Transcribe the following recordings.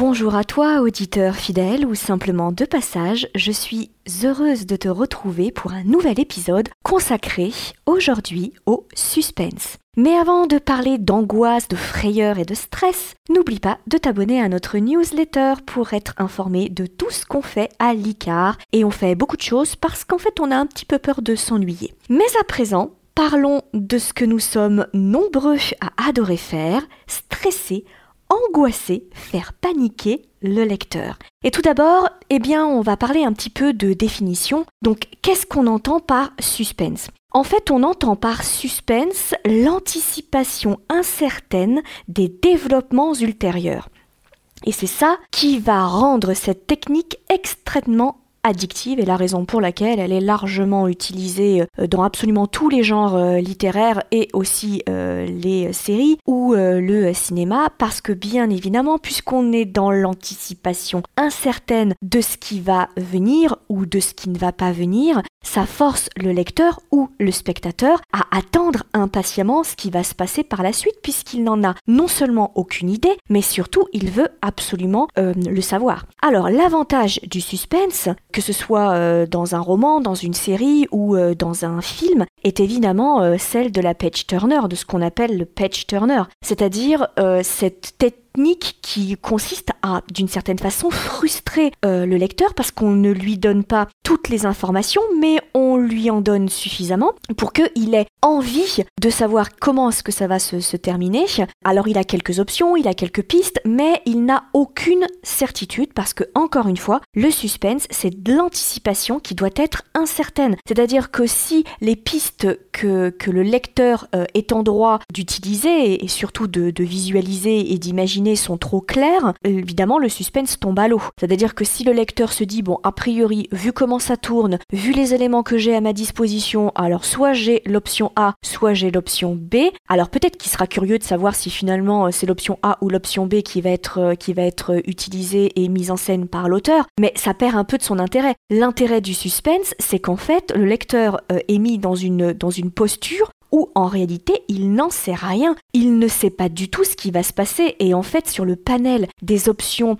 Bonjour à toi, auditeur fidèle ou simplement de passage, je suis heureuse de te retrouver pour un nouvel épisode consacré aujourd'hui au suspense. Mais avant de parler d'angoisse, de frayeur et de stress, n'oublie pas de t'abonner à notre newsletter pour être informé de tout ce qu'on fait à l'ICAR. Et on fait beaucoup de choses parce qu'en fait on a un petit peu peur de s'ennuyer. Mais à présent, parlons de ce que nous sommes nombreux à adorer faire, stresser, angoisser, faire paniquer le lecteur. Et tout d'abord, eh bien, on va parler un petit peu de définition. Donc, qu'est-ce qu'on entend par suspense? En fait, on entend par suspense l'anticipation incertaine des développements ultérieurs. Et c'est ça qui va rendre cette technique extrêmement addictive et la raison pour laquelle elle est largement utilisée euh, dans absolument tous les genres euh, littéraires et aussi euh, les séries ou le cinéma parce que bien évidemment puisqu'on est dans l'anticipation incertaine de ce qui va venir ou de ce qui ne va pas venir, ça force le lecteur ou le spectateur à attendre impatiemment ce qui va se passer par la suite puisqu'il n'en a non seulement aucune idée mais surtout il veut absolument le savoir. Alors l'avantage du suspense, que ce soit euh, dans un roman, dans une série ou euh, dans un film, est évidemment euh, celle de la page turner, de ce qu'on appelle le page turner, c'est-à-dire cette technique qui consiste à, d'une certaine façon, frustrer le lecteur parce qu'on ne lui donne pas toutes les informations, mais on lui en donne suffisamment pour qu'il ait envie de savoir comment est-ce que ça va se, terminer. Alors il a quelques options, il a quelques pistes, mais il n'a aucune certitude parce que, encore une fois, le suspense, c'est de l'anticipation qui doit être incertaine. C'est-à-dire que si les pistes que, que le lecteur euh, est en droit d'utiliser et surtout de visualiser et d'imaginer sont trop claires, évidemment le suspense tombe à l'eau. C'est-à-dire que si le lecteur se dit, bon, a priori, vu comment ça tourne, vu les éléments que j'ai à ma disposition, alors soit j'ai l'option A, soit j'ai l'option B, alors peut-être qu'il sera curieux de savoir si finalement euh, c'est l'option A ou l'option B qui va être, euh, qui va être utilisée et mise en scène par l'auteur, mais ça perd un peu de son intérêt. L'intérêt du suspense, c'est qu'en fait, le lecteur euh, est mis dans une, dans une posture où en réalité il n'en sait rien, il ne sait pas du tout ce qui va se passer. Et en fait sur le panel des options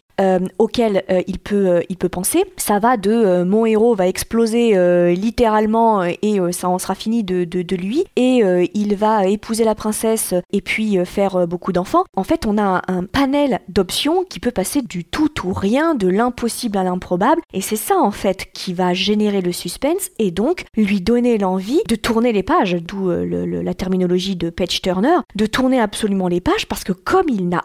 auquel euh, il, peut, euh, il peut penser. Ça va de mon héros va exploser littéralement et ça en sera fini de, de, lui et il va épouser la princesse et puis faire beaucoup d'enfants. En fait, on a un, panel d'options qui peut passer du tout ou rien, de l'impossible à l'improbable et c'est ça en fait qui va générer le suspense et donc lui donner l'envie de tourner les pages, d'où la terminologie de page turner, de tourner absolument les pages parce que comme il n'a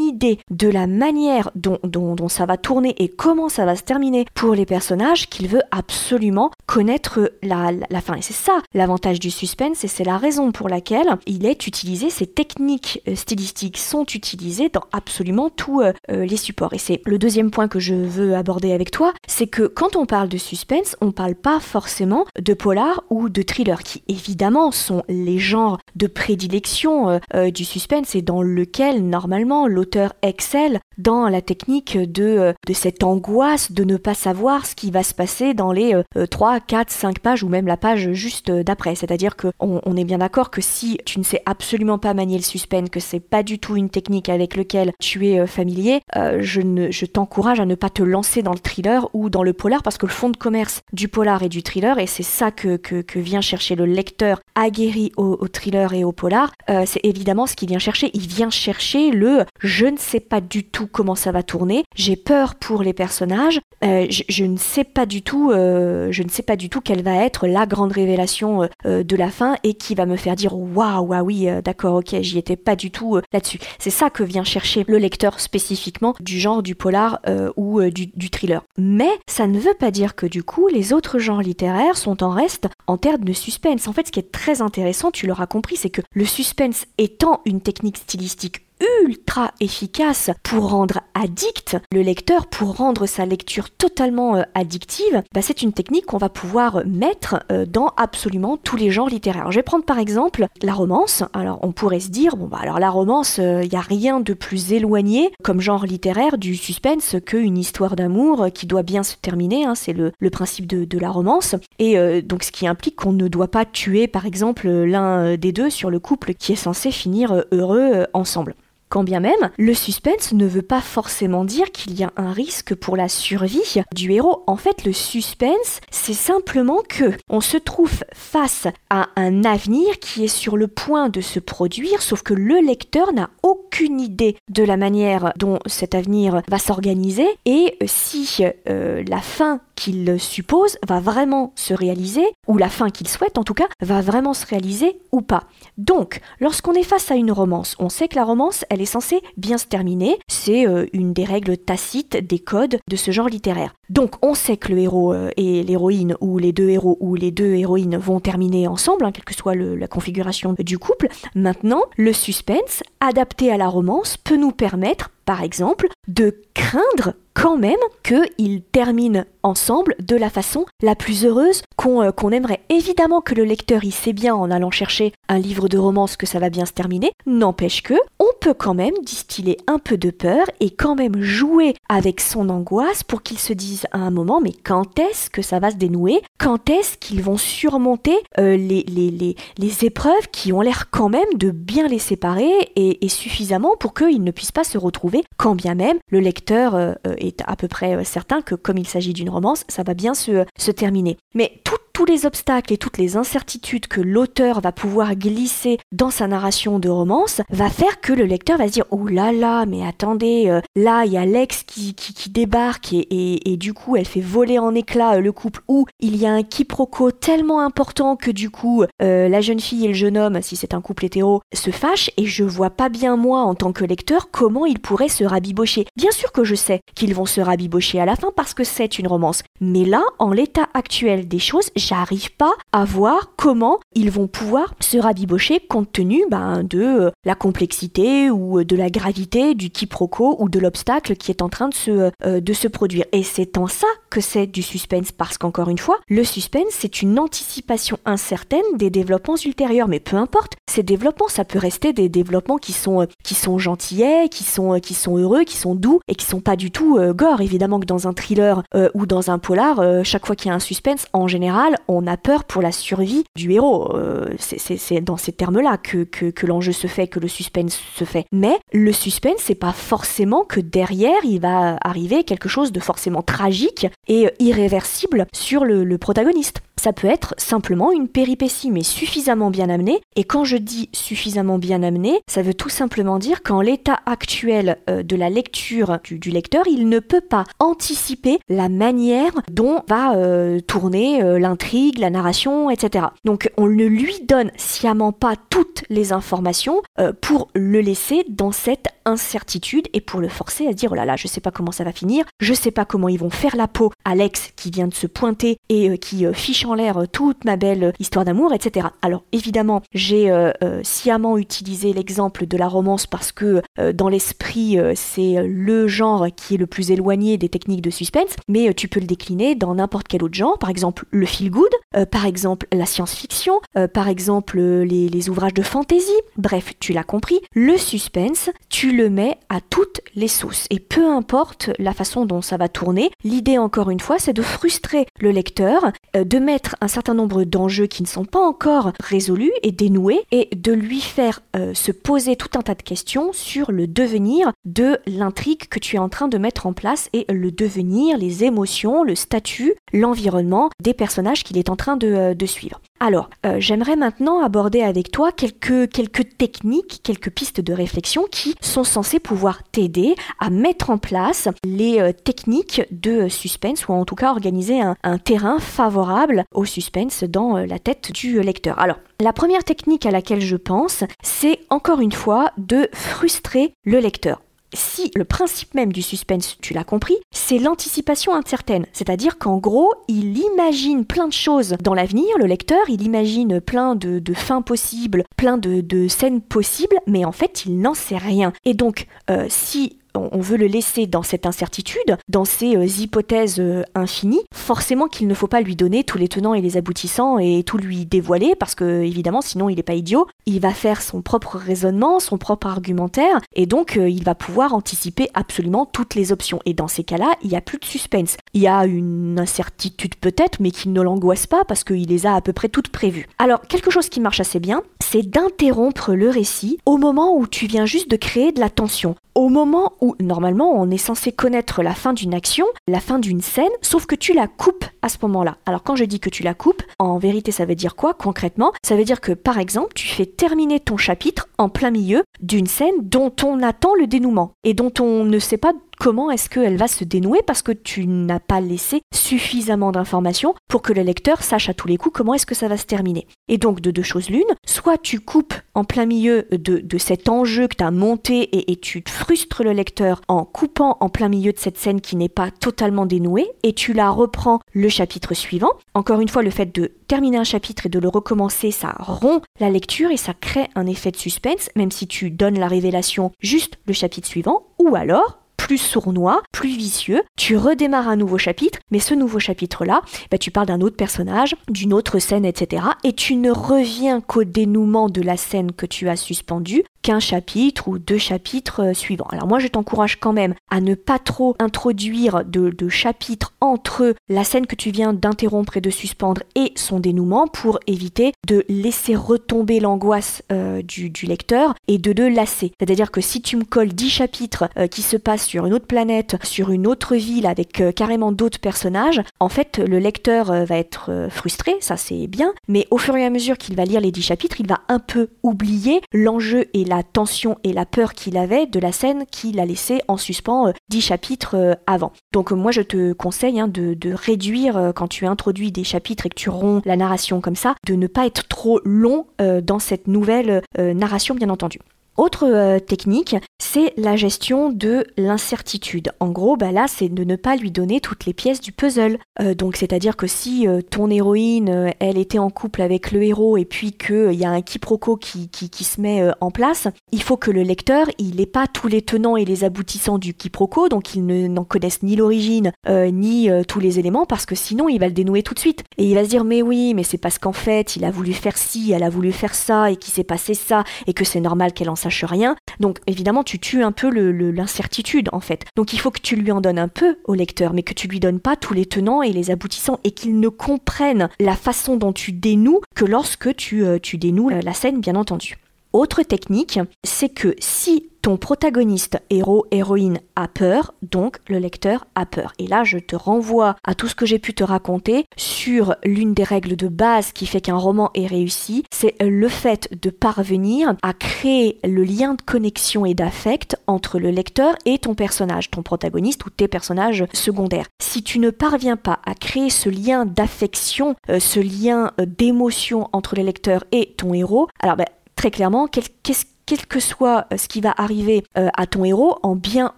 idée de la manière dont ça va tourner et comment ça va se terminer pour les personnages qu'il veut absolument connaître la, la, fin. Et c'est ça l'avantage du suspense et c'est la raison pour laquelle il est utilisé, ces techniques euh, stylistiques sont utilisées dans absolument tous euh, euh, les supports. Et c'est le deuxième point que je veux aborder avec toi, c'est que quand on parle de suspense, on parle pas forcément de polar ou de thriller, qui évidemment sont les genres de prédilection du suspense et dans lequel normalement l'auteur excelle dans la technique de, euh, de cette angoisse de ne pas savoir ce qui va se passer dans les 3, 4, 5 pages ou même la page juste euh, d'après. C'est-à-dire que on, est bien d'accord que si tu ne sais absolument pas manier le suspense, que c'est pas du tout une technique avec laquelle tu es euh, familier, je, ne, je t'encourage à ne pas te lancer dans le thriller ou dans le polar parce que le fond de commerce du polar et du thriller, et c'est ça que, que, vient chercher le lecteur aguerri au thriller et au polar, c'est évidemment ce qu'il vient chercher. Il vient chercher le je ne sais pas du tout comment ça va tourner j'ai peur pour les personnages, euh, je, ne sais pas du tout, euh, je ne sais pas du tout quelle va être la grande révélation euh, de la fin et qui va me faire dire waouh, ah oui, d'accord, ok, j'y étais pas du tout là-dessus. C'est ça que vient chercher le lecteur spécifiquement du genre du polar ou du, du, thriller. Mais ça ne veut pas dire que du coup les autres genres littéraires sont en reste en termes de suspense. En fait, ce qui est très intéressant, tu l'auras compris, c'est que le suspense étant une technique stylistique ultra efficace pour rendre addict le lecteur, pour rendre sa lecture totalement euh, addictive, bah, c'est une technique qu'on va pouvoir mettre euh, dans absolument tous les genres littéraires. Je vais prendre par exemple la romance. Alors on pourrait se dire, bon bah alors la romance, il euh, n'y a rien de plus éloigné comme genre littéraire du suspense qu'une histoire d'amour qui doit bien se terminer, hein, c'est le, principe de, de, la romance. Et donc ce qui implique qu'on ne doit pas tuer par exemple l'un des deux sur le couple qui est censé finir heureux ensemble. Quand bien même, le suspense ne veut pas forcément dire qu'il y a un risque pour la survie du héros. En fait, le suspense, c'est simplement que on se trouve face à un avenir qui est sur le point de se produire, sauf que le lecteur n'a aucune idée de la manière dont cet avenir va s'organiser et si euh, la fin qu'il suppose va vraiment se réaliser, ou la fin qu'il souhaite en tout cas, va vraiment se réaliser ou pas. Donc, lorsqu'on est face à une romance, on sait que la romance, elle est censée bien se terminer, c'est euh, une des règles tacites des codes de ce genre littéraire. Donc, on sait que le héros euh, et l'héroïne, ou les deux héros ou les deux héroïnes vont terminer ensemble, hein, quelle que soit la configuration du couple. Maintenant, le suspense, adapté à la romance, peut nous permettre, par exemple, de craindre quand même qu'ils terminent ensemble de la façon la plus heureuse euh, qu'on aimerait. Évidemment que le lecteur il sait bien en allant chercher un livre de romance que ça va bien se terminer, n'empêche que on peut quand même distiller un peu de peur et quand même jouer avec son angoisse pour qu'il se dise à un moment mais quand est-ce que ça va se dénouer? Quand est-ce qu'ils vont surmonter euh, les, épreuves qui ont l'air quand même de bien les séparer et, suffisamment pour qu'ils ne puissent pas se retrouver quand bien même le lecteur euh, est à peu près certain que comme il s'agit d'une romance, ça va bien se, se terminer. Mais tout tous les obstacles et toutes les incertitudes que l'auteur va pouvoir glisser dans sa narration de romance va faire que le lecteur va se dire oh là là mais attendez euh, là il y a l'ex qui, qui, débarque et, du coup elle fait voler en éclats euh, le couple ou il y a un quiproquo tellement important que du coup euh, la jeune fille et le jeune homme si c'est un couple hétéro se fâchent et je vois pas bien moi en tant que lecteur comment ils pourraient se rabibocher. Bien sûr que je sais qu'ils vont se rabibocher à la fin parce que c'est une romance mais là en l'état actuel des choses j'arrive pas à voir comment ils vont pouvoir se rabibocher compte tenu ben, de euh, la complexité ou euh, de la gravité du quiproquo ou de l'obstacle qui est en train de se, euh, de se produire. Et c'est en ça que c'est du suspense parce qu'encore une fois, le suspense c'est une anticipation incertaine des développements ultérieurs. Mais peu importe, ces développements, ça peut rester des développements qui sont, qui sont gentillets, qui sont, qui sont heureux, qui sont doux et qui sont pas du tout gore. Évidemment que dans un thriller ou dans un polar, chaque fois qu'il y a un suspense, en général, on a peur pour la survie du héros. Euh, c'est dans ces termes-là que, que, l'enjeu se fait, que le suspense se fait. Mais le suspense, c'est pas forcément que derrière, il va arriver quelque chose de forcément tragique et irréversible sur le protagoniste. Ça peut être simplement une péripétie, mais suffisamment bien amenée. Et quand je dis suffisamment bien amenée, ça veut tout simplement dire qu'en l'état actuel euh, de la lecture du, lecteur, il ne peut pas anticiper la manière dont va euh, tourner euh, l'intrigue, la narration, etc. Donc on ne lui donne sciemment pas toutes les informations pour le laisser dans cette incertitude et pour le forcer à dire oh là là, je sais pas comment ça va finir, je sais pas comment ils vont faire la peau à l'ex qui vient de se pointer et qui fiche en l'air euh, toute ma belle histoire d'amour, etc. Alors évidemment, j'ai euh, euh, sciemment utilisé l'exemple de la romance parce que dans l'esprit, c'est le genre qui est le plus éloigné des techniques de suspense, mais tu peux le décliner dans n'importe quel autre genre, par exemple le feel good, par exemple la science-fiction, par exemple les ouvrages de fantasy, bref, tu l'as compris, le suspense, tu le mets à toutes les sauces. Et peu importe la façon dont ça va tourner, l'idée encore une fois, c'est de frustrer le lecteur, de mettre un certain nombre d'enjeux qui ne sont pas encore résolus et dénoués et de lui faire euh, se poser tout un tas de questions sur le devenir de l'intrigue que tu es en train de mettre en place et le devenir, les émotions, le statut, l'environnement des personnages qu'il est en train de, euh, de suivre. Alors, euh, j'aimerais maintenant aborder avec toi quelques, techniques, quelques pistes de réflexion qui sont censées pouvoir t'aider à mettre en place les euh, techniques de suspense ou en tout cas organiser un, un terrain favorable au suspense dans euh, la tête du lecteur. Alors, la première technique à laquelle je pense, c'est encore une fois de frustrer le lecteur. Si le principe même du suspense, tu l'as compris, c'est l'anticipation incertaine. C'est-à-dire qu'en gros, il imagine plein de choses dans l'avenir, le lecteur, il imagine plein de, fins possibles, plein de, scènes possibles, mais en fait, il n'en sait rien. Et donc, euh, si on veut le laisser dans cette incertitude, dans ces euh, hypothèses euh, infinies, forcément qu'il ne faut pas lui donner tous les tenants et les aboutissants et tout lui dévoiler, parce que évidemment, sinon il n'est pas idiot. Il va faire son propre raisonnement, son propre argumentaire, et donc euh, il va pouvoir anticiper absolument toutes les options. Et dans ces cas-là, il n'y a plus de suspense. Il y a une incertitude peut-être, mais qui ne l'angoisse pas parce qu'il les a à peu près toutes prévues. Alors, quelque chose qui marche assez bien, c'est d'interrompre le récit au moment où tu viens juste de créer de la tension au moment où normalement on est censé connaître la fin d'une action, la fin d'une scène, sauf que tu la coupes à ce moment-là. Alors quand je dis que tu la coupes, en vérité ça veut dire quoi concrètement? Ça veut dire que par exemple tu fais terminer ton chapitre en plein milieu d'une scène dont on attend le dénouement et dont on ne sait pas comment est-ce qu'elle va se dénouer parce que tu n'as pas laissé suffisamment d'informations pour que le lecteur sache à tous les coups comment est-ce que ça va se terminer. Et donc de deux choses l'une, soit tu coupes en plein milieu de, cet enjeu que tu as monté et, et tu frustres le lecteur en coupant en plein milieu de cette scène qui n'est pas totalement dénouée et tu la reprends le chapitre suivant. Encore une fois, le fait de terminer un chapitre et de le recommencer, ça rompt la lecture et ça crée un effet de suspense, même si tu donnes la révélation juste le chapitre suivant. Ou alors, plus sournois, plus vicieux. Tu redémarres un nouveau chapitre, mais ce nouveau chapitre-là, bah, tu parles d'un autre personnage, d'une autre scène, etc. Et tu ne reviens qu'au dénouement de la scène que tu as suspendue qu'un chapitre ou deux chapitres euh, suivants. Alors moi je t'encourage quand même à ne pas trop introduire de, chapitres entre la scène que tu viens d'interrompre et de suspendre et son dénouement pour éviter de laisser retomber l'angoisse euh, du, lecteur et de le lasser. C'est-à-dire que si tu me colles dix chapitres euh, qui se passent sur une autre planète, sur une autre ville avec carrément d'autres personnages, en fait le lecteur va être frustré, ça c'est bien, mais au fur et à mesure qu'il va lire les dix chapitres, il va un peu oublier l'enjeu et la tension et la peur qu'il avait de la scène qu'il a laissé en suspens euh, dix chapitres euh, avant. Donc euh, moi je te conseille hein, de, réduire quand tu introduis des chapitres et que tu romps la narration comme ça, de ne pas être trop long dans cette nouvelle narration bien entendu. Autre euh, technique, c'est la gestion de l'incertitude. En gros, bah là, c'est de ne pas lui donner toutes les pièces du puzzle. Euh, donc, c'est-à-dire que si euh, ton héroïne, elle était en couple avec le héros et puis qu'il y a un quiproquo qui, qui, se met en place, il faut que le lecteur, il n'ait pas tous les tenants et les aboutissants du quiproquo, donc il n'en connaisse ni l'origine ni tous les éléments, parce que sinon, il va le dénouer tout de suite. Et il va se dire, mais oui, mais c'est parce qu'en fait, il a voulu faire ci, elle a voulu faire ça, et qu'il s'est passé ça, et que c'est normal qu'elle en sache rien. Donc évidemment, tu tues un peu l'incertitude en fait. Donc il faut que tu lui en donnes un peu au lecteur, mais que tu lui donnes pas tous les tenants et les aboutissants et qu'il ne comprenne la façon dont tu dénoues que lorsque tu, euh, tu dénoues la scène, bien entendu. Autre technique, c'est que si ton protagoniste, héros, héroïne, a peur, donc le lecteur a peur. Et là, je te renvoie à tout ce que j'ai pu te raconter sur l'une des règles de base qui fait qu'un roman est réussi, c'est le fait de parvenir à créer le lien de connexion et d'affect entre le lecteur et ton personnage, ton protagoniste ou tes personnages secondaires. Si tu ne parviens pas à créer ce lien d'affection, euh, ce lien euh, d'émotion entre le lecteur et ton héros, alors ben, très clairement, qu'est-ce quel que soit euh, ce qui va arriver euh, à ton héros, en bien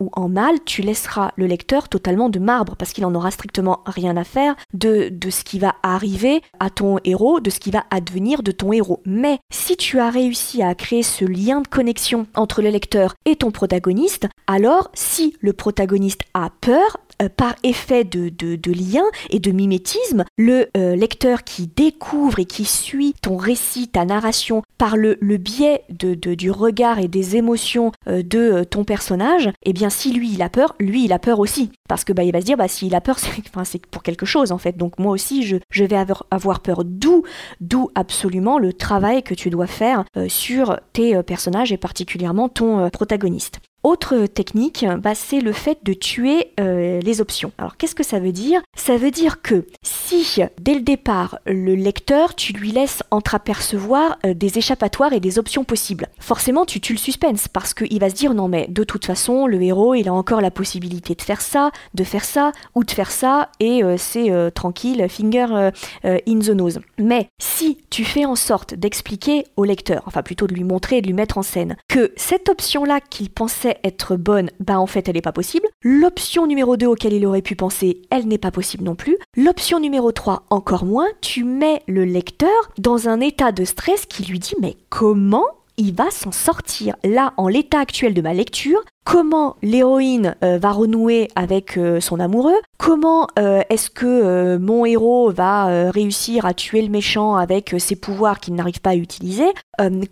ou en mal, tu laisseras le lecteur totalement de marbre parce qu'il en aura strictement rien à faire de, de ce qui va arriver à ton héros, de ce qui va advenir de ton héros. Mais si tu as réussi à créer ce lien de connexion entre le lecteur et ton protagoniste, alors si le protagoniste a peur, euh, par effet de, de, lien et de mimétisme, le lecteur qui découvre et qui suit ton récit, ta narration, par le, biais de, du regard et des émotions euh, de euh, ton personnage, eh bien si lui il a peur, lui il a peur aussi. Parce que bah, il va se dire, bah, s'il a peur, c'est pour quelque chose en fait. Donc moi aussi je, vais avoir, avoir peur. D'où, d'où absolument le travail que tu dois faire euh, sur tes personnages et particulièrement ton protagoniste. Autre technique, bah, c'est le fait de tuer euh, les options. Alors qu'est-ce que ça veut dire? Ça veut dire que si dès le départ le lecteur tu lui laisses entreapercevoir euh, des échappatoires et des options possibles, forcément tu tues le suspense parce qu'il va se dire non mais de toute façon le héros il a encore la possibilité de faire ça, de faire ça ou de faire ça et euh, c'est tranquille, finger in the nose. Mais si tu fais en sorte d'expliquer au lecteur, enfin plutôt de lui montrer et de lui mettre en scène que cette option là qu'il pensait être bonne, bah en fait elle n'est pas possible. L'option numéro 2 auquel il aurait pu penser, elle n'est pas possible non plus. L'option numéro 3 encore moins, tu mets le lecteur dans un état de stress qui lui dit mais comment il va s'en sortir? Là, en l'état actuel de ma lecture, comment l'héroïne euh, va renouer avec euh, son amoureux, comment euh, est-ce que mon héros va réussir à tuer le méchant avec ses pouvoirs qu'il n'arrive pas à utiliser,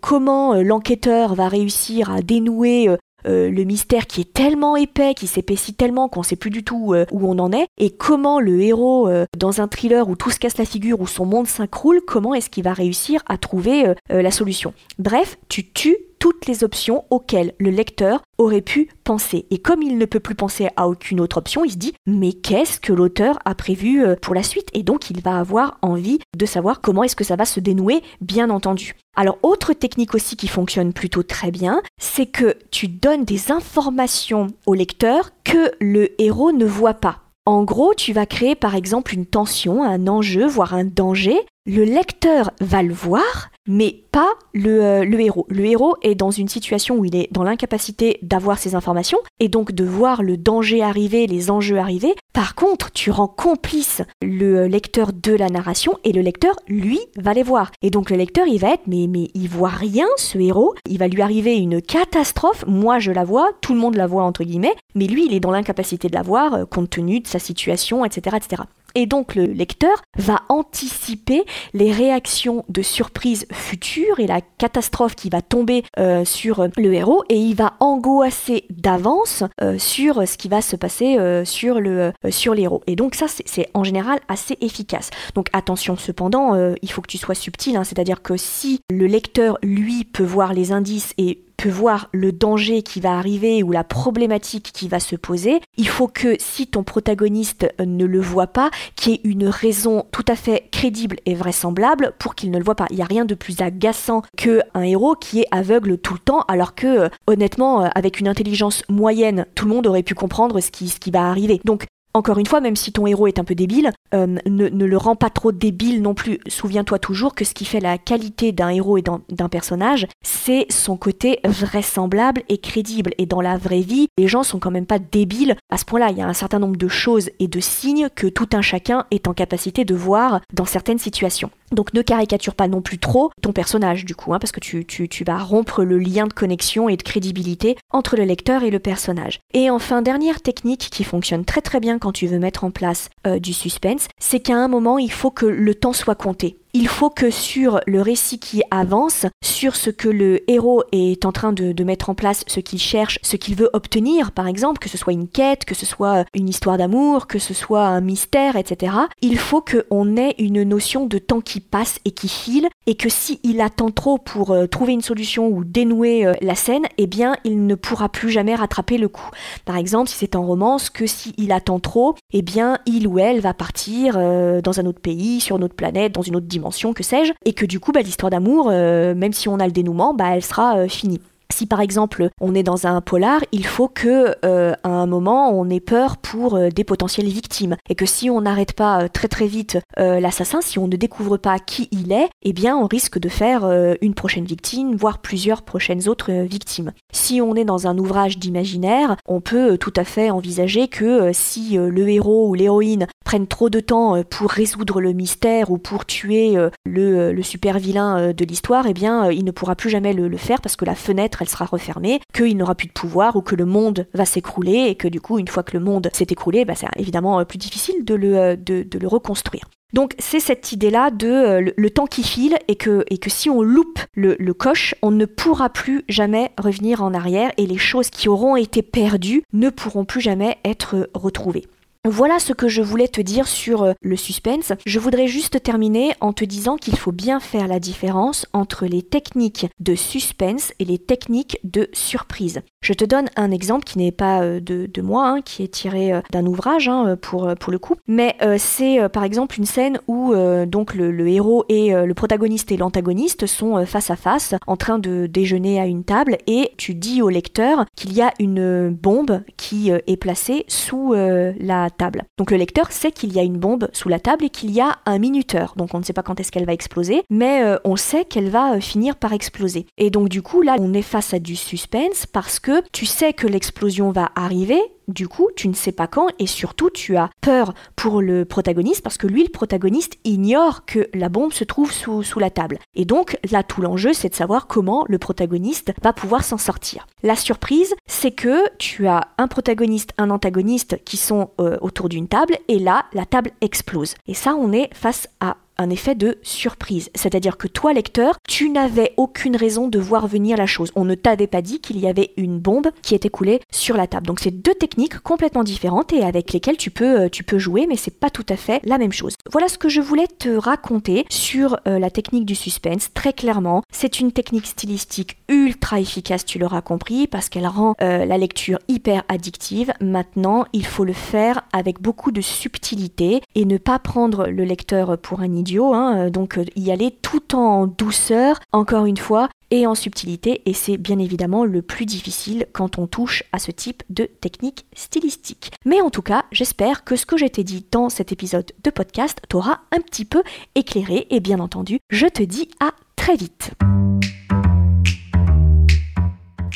comment l'enquêteur va réussir à dénouer euh, le mystère qui est tellement épais, qui s'épaissit tellement qu'on sait plus du tout euh, où on en est, et comment le héros, euh, dans un thriller où tout se casse la figure, où son monde s'écroule, comment est-ce qu'il va réussir à trouver la solution? Bref, tu tues toutes les options auxquelles le lecteur aurait pu penser. Et comme il ne peut plus penser à aucune autre option, il se dit mais qu'est-ce que l'auteur a prévu euh, pour la suite? Et donc il va avoir envie de savoir comment est-ce que ça va se dénouer, bien entendu. Alors autre technique aussi qui fonctionne plutôt très bien, c'est que tu donnes des informations au lecteur que le héros ne voit pas. En gros, tu vas créer par exemple une tension, un enjeu, voire un danger. Le lecteur va le voir, mais pas euh, le, héros. Le héros est dans une situation où il est dans l'incapacité d'avoir ces informations et donc de voir le danger arriver, les enjeux arriver. Par contre, tu rends complice le lecteur de la narration et le lecteur, lui, va les voir. Et donc le lecteur, il va être, mais, mais il voit rien, ce héros. Il va lui arriver une catastrophe. Moi, je la vois, tout le monde la voit, entre guillemets, mais lui, il est dans l'incapacité de la voir euh, compte tenu de sa situation, etc., etc. Et donc le lecteur va anticiper les réactions de surprise futures et la catastrophe qui va tomber euh, sur le héros et il va angoisser d'avance euh, sur ce qui va se passer euh, sur le sur l'héros. Et donc ça c'est en général assez efficace. Donc attention cependant, il faut que tu sois subtil, hein. c'est-à-dire que si le lecteur lui peut voir les indices et voir le danger qui va arriver ou la problématique qui va se poser, il faut que si ton protagoniste ne le voit pas, qu'il y ait une raison tout à fait crédible et vraisemblable pour qu'il ne le voit pas. Il n'y a rien de plus agaçant qu'un héros qui est aveugle tout le temps, alors que euh, honnêtement, euh, avec une intelligence moyenne, tout le monde aurait pu comprendre ce qui, ce qui va arriver. Donc encore une fois, même si ton héros est un peu débile, euh, ne, le rend pas trop débile non plus. Souviens-toi toujours que ce qui fait la qualité d'un héros et d'un personnage, c'est son côté vraisemblable et crédible. Et dans la vraie vie, les gens sont quand même pas débiles à ce point-là. Il y a un certain nombre de choses et de signes que tout un chacun est en capacité de voir dans certaines situations. Donc ne caricature pas non plus trop ton personnage du coup, hein, parce que tu, vas rompre le lien de connexion et de crédibilité entre le lecteur et le personnage. Et enfin, dernière technique qui fonctionne très très bien quand tu veux mettre en place euh, du suspense, c'est qu'à un moment, il faut que le temps soit compté il faut que sur le récit qui avance, sur ce que le héros est en train de, mettre en place, ce qu'il cherche, ce qu'il veut obtenir, par exemple, que ce soit une quête, que ce soit une histoire d'amour, que ce soit un mystère, etc., il faut qu'on ait une notion de temps qui passe et qui file, et que s'il attend trop pour euh, trouver une solution ou dénouer euh, la scène, eh bien, il ne pourra plus jamais rattraper le coup. Par exemple, si c'est en romance, que s'il attend trop, eh bien, il ou elle va partir euh, dans un autre pays, sur une autre planète, dans une autre dimension que sais-je, et que du coup, bah, l'histoire d'amour, euh, même si on a le dénouement, bah, elle sera euh, finie. Si par exemple on est dans un polar, il faut que euh, à un moment on ait peur pour des potentielles victimes et que si on n'arrête pas très très vite l'assassin, si on ne découvre pas qui il est, eh bien on risque de faire une prochaine victime, voire plusieurs prochaines autres victimes. Si on est dans un ouvrage d'imaginaire, on peut tout à fait envisager que si le héros ou l'héroïne prennent trop de temps euh, pour résoudre le mystère ou pour tuer euh, euh, le, super vilain de l'histoire, eh bien, il ne pourra plus jamais le, faire parce que la fenêtre, elle sera refermée, qu'il n'aura plus de pouvoir ou que le monde va s'écrouler et que du coup, une fois que le monde s'est écroulé, bah, c'est évidemment plus difficile de le, de, le reconstruire. Donc c'est cette idée-là de le, temps qui file et que, si on loupe le, coche, on ne pourra plus jamais revenir en arrière et les choses qui auront été perdues ne pourront plus jamais être retrouvées. Voilà ce que je voulais te dire sur euh, le suspense. Je voudrais juste terminer en te disant qu'il faut bien faire la différence entre les techniques de suspense et les techniques de surprise. Je te donne un exemple qui n'est pas euh, de, moi, hein, qui est tiré euh, d'un ouvrage hein, pour, le coup, mais c'est par exemple une scène où donc le, héros et le protagoniste et l'antagoniste sont face à face en train de déjeuner à une table et tu dis au lecteur qu'il y a une bombe qui est placée sous la Donc le lecteur sait qu'il y a une bombe sous la table et qu'il y a un minuteur. Donc on ne sait pas quand est-ce qu'elle va exploser, mais euh, on sait qu'elle va euh, finir par exploser. Et donc du coup là, on est face à du suspense parce que tu sais que l'explosion va arriver, du coup, tu ne sais pas quand et surtout tu as peur pour le protagoniste parce que lui, le protagoniste, ignore que la bombe se trouve sous, la table. Et donc là, tout l'enjeu, c'est de savoir comment le protagoniste va pouvoir s'en sortir. La surprise, c'est que tu as un protagoniste, un antagoniste qui sont euh, autour d'une table et là, la table explose. Et ça, on est face à un effet de surprise. C'est-à-dire que toi, lecteur, tu n'avais aucune raison de voir venir la chose. On ne t'avait pas dit qu'il y avait une bombe qui était coulée sur la table. Donc c'est deux techniques complètement différentes et avec lesquelles tu peux, euh, tu peux jouer, mais c'est pas tout à fait la même chose. Voilà ce que je voulais te raconter sur euh, la technique du suspense. Très clairement, c'est une technique stylistique ultra efficace, tu l'auras compris, parce qu'elle rend euh, la lecture hyper addictive. Maintenant, il faut le faire avec beaucoup de subtilité et ne pas prendre le lecteur pour un idiot, hein, euh, donc euh, y aller tout en douceur, encore une fois, et en subtilité, et c'est bien évidemment le plus difficile quand on touche à ce type de technique stylistique. Mais en tout cas, j'espère que ce que je t'ai dit dans cet épisode de podcast t'aura un petit peu éclairé, et bien entendu, je te dis à très vite.